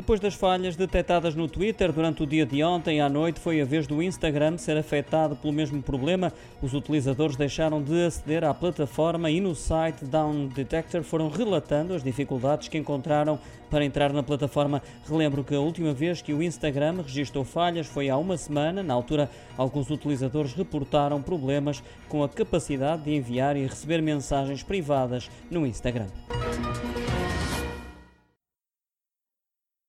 Depois das falhas detectadas no Twitter durante o dia de ontem à noite, foi a vez do Instagram ser afetado pelo mesmo problema. Os utilizadores deixaram de aceder à plataforma e no site Down Detector foram relatando as dificuldades que encontraram para entrar na plataforma. Relembro que a última vez que o Instagram registrou falhas foi há uma semana. Na altura, alguns utilizadores reportaram problemas com a capacidade de enviar e receber mensagens privadas no Instagram.